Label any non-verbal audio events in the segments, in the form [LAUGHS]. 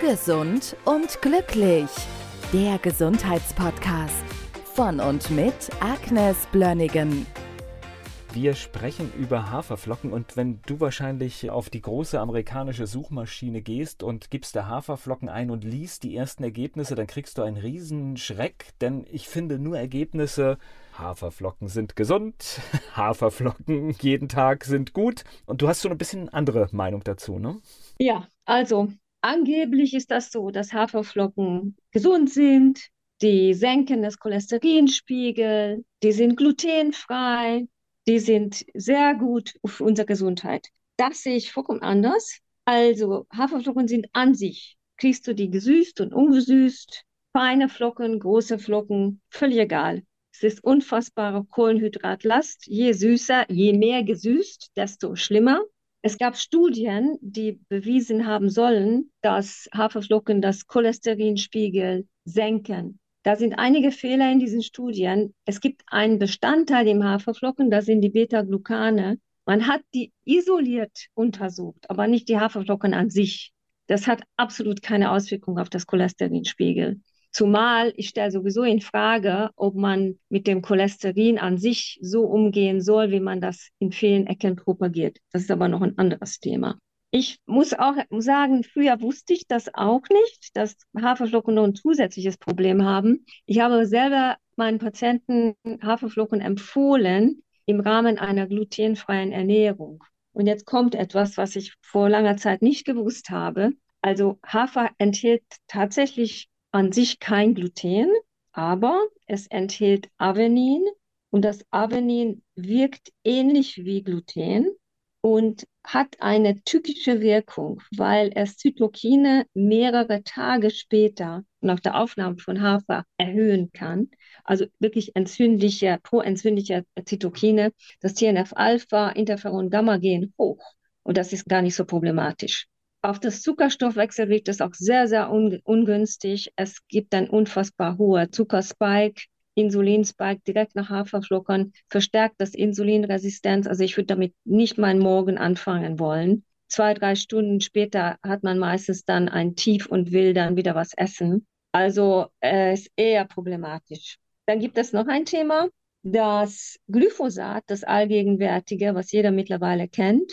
Gesund und glücklich. Der Gesundheitspodcast von und mit Agnes Blönnigan. Wir sprechen über Haferflocken und wenn du wahrscheinlich auf die große amerikanische Suchmaschine gehst und gibst da Haferflocken ein und liest die ersten Ergebnisse, dann kriegst du einen riesen Schreck, denn ich finde nur Ergebnisse, Haferflocken sind gesund, [LAUGHS] Haferflocken jeden Tag sind gut und du hast so ein bisschen andere Meinung dazu, ne? Ja, also angeblich ist das so, dass Haferflocken gesund sind, die senken das Cholesterinspiegel, die sind glutenfrei, die sind sehr gut für unsere Gesundheit. Das sehe ich vollkommen anders. Also Haferflocken sind an sich, kriegst du die gesüßt und ungesüßt, feine Flocken, große Flocken, völlig egal. Es ist unfassbare Kohlenhydratlast. Je süßer, je mehr gesüßt, desto schlimmer. Es gab Studien, die bewiesen haben sollen, dass Haferflocken das Cholesterinspiegel senken. Da sind einige Fehler in diesen Studien. Es gibt einen Bestandteil im Haferflocken, das sind die Beta-Glucane. Man hat die isoliert untersucht, aber nicht die Haferflocken an sich. Das hat absolut keine Auswirkung auf das Cholesterinspiegel. Zumal ich stelle sowieso in Frage, ob man mit dem Cholesterin an sich so umgehen soll, wie man das in vielen Ecken propagiert. Das ist aber noch ein anderes Thema. Ich muss auch sagen, früher wusste ich das auch nicht, dass Haferflocken noch ein zusätzliches Problem haben. Ich habe selber meinen Patienten Haferflocken empfohlen im Rahmen einer glutenfreien Ernährung. Und jetzt kommt etwas, was ich vor langer Zeit nicht gewusst habe. Also Hafer enthält tatsächlich an sich kein Gluten, aber es enthält Avenin und das Avenin wirkt ähnlich wie Gluten und hat eine tückische Wirkung, weil es Zytokine mehrere Tage später nach der Aufnahme von Hafer erhöhen kann. Also wirklich entzündliche, proentzündliche Zytokine. Das TNF-Alpha, Interferon, Gamma gehen hoch. Und das ist gar nicht so problematisch. Auf das Zuckerstoffwechsel wirkt es auch sehr, sehr un ungünstig. Es gibt ein unfassbar hoher Zuckerspike. Insulinspike direkt nach Haferflockern verstärkt das Insulinresistenz. Also ich würde damit nicht meinen Morgen anfangen wollen. Zwei, drei Stunden später hat man meistens dann ein Tief und will dann wieder was essen. Also äh, ist eher problematisch. Dann gibt es noch ein Thema, das Glyphosat, das allgegenwärtige, was jeder mittlerweile kennt,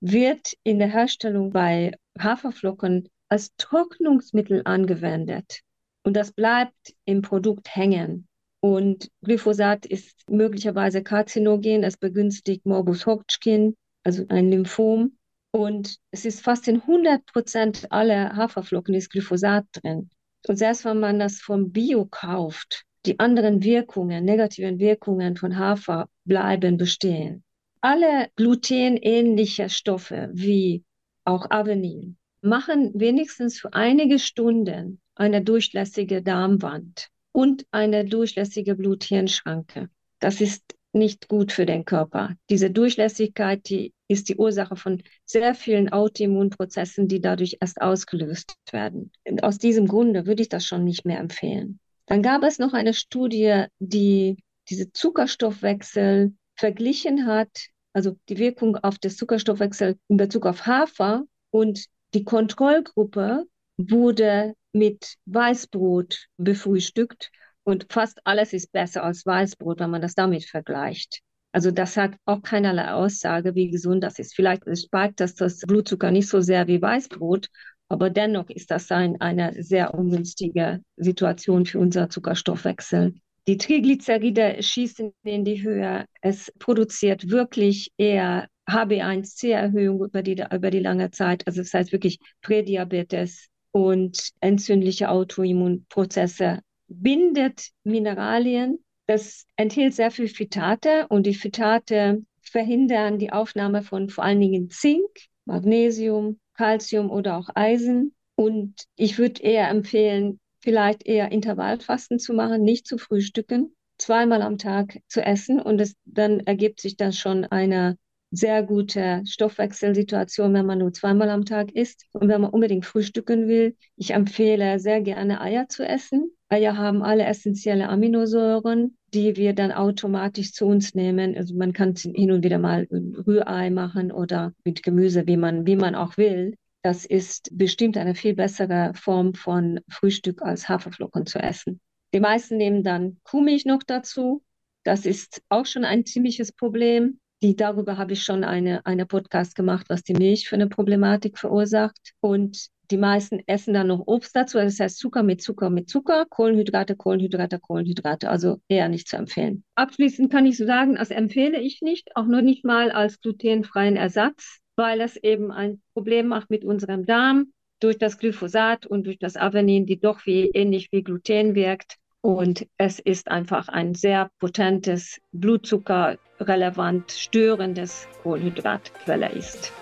wird in der Herstellung bei Haferflocken als Trocknungsmittel angewendet. Und das bleibt im Produkt hängen. Und Glyphosat ist möglicherweise karzinogen, es begünstigt Morbus Hodgkin, also ein Lymphom. Und es ist fast in 100 Prozent aller Haferflocken ist Glyphosat drin. Und selbst wenn man das vom Bio kauft, die anderen Wirkungen, negativen Wirkungen von Hafer bleiben bestehen. Alle glutenähnliche Stoffe wie auch Avenin machen wenigstens für einige Stunden eine durchlässige Darmwand und eine durchlässige Blut-Hirn-Schranke. Das ist nicht gut für den Körper. Diese Durchlässigkeit, die ist die Ursache von sehr vielen Autoimmunprozessen, die dadurch erst ausgelöst werden. Und aus diesem Grunde würde ich das schon nicht mehr empfehlen. Dann gab es noch eine Studie, die diese Zuckerstoffwechsel verglichen hat, also die Wirkung auf den Zuckerstoffwechsel in Bezug auf Hafer und die Kontrollgruppe wurde mit Weißbrot befrühstückt und fast alles ist besser als Weißbrot, wenn man das damit vergleicht. Also das hat auch keinerlei Aussage, wie gesund das ist. Vielleicht spart das das Blutzucker nicht so sehr wie Weißbrot, aber dennoch ist das ein, eine sehr ungünstige Situation für unser Zuckerstoffwechsel. Die Triglyceride schießen in die Höhe. Es produziert wirklich eher HB1C-Erhöhung über die, über die lange Zeit. Also das heißt wirklich Prädiabetes, und entzündliche Autoimmunprozesse, bindet Mineralien. Das enthält sehr viel Phytate und die Phytate verhindern die Aufnahme von vor allen Dingen Zink, Magnesium, Calcium oder auch Eisen. Und ich würde eher empfehlen, vielleicht eher Intervallfasten zu machen, nicht zu frühstücken, zweimal am Tag zu essen und es, dann ergibt sich dann schon eine sehr gute Stoffwechselsituation, wenn man nur zweimal am Tag isst. Und wenn man unbedingt frühstücken will, ich empfehle sehr gerne Eier zu essen. Eier haben alle essentielle Aminosäuren, die wir dann automatisch zu uns nehmen. Also man kann hin und wieder mal ein Rührei machen oder mit Gemüse, wie man, wie man auch will. Das ist bestimmt eine viel bessere Form von Frühstück als Haferflocken zu essen. Die meisten nehmen dann Kuhmilch noch dazu. Das ist auch schon ein ziemliches Problem. Die, darüber habe ich schon eine, eine Podcast gemacht, was die Milch für eine Problematik verursacht. Und die meisten essen dann noch Obst dazu. Das heißt Zucker mit Zucker mit Zucker, Kohlenhydrate, Kohlenhydrate, Kohlenhydrate. Also eher nicht zu empfehlen. Abschließend kann ich so sagen, das empfehle ich nicht, auch noch nicht mal als glutenfreien Ersatz weil es eben ein Problem macht mit unserem Darm durch das Glyphosat und durch das Avenin, die doch wie, ähnlich wie Gluten wirkt. Und es ist einfach ein sehr potentes, blutzuckerrelevant störendes Kohlenhydratquelle ist.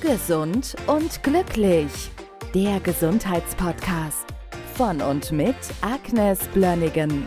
Gesund und glücklich. Der Gesundheitspodcast von und mit Agnes Blönnigan.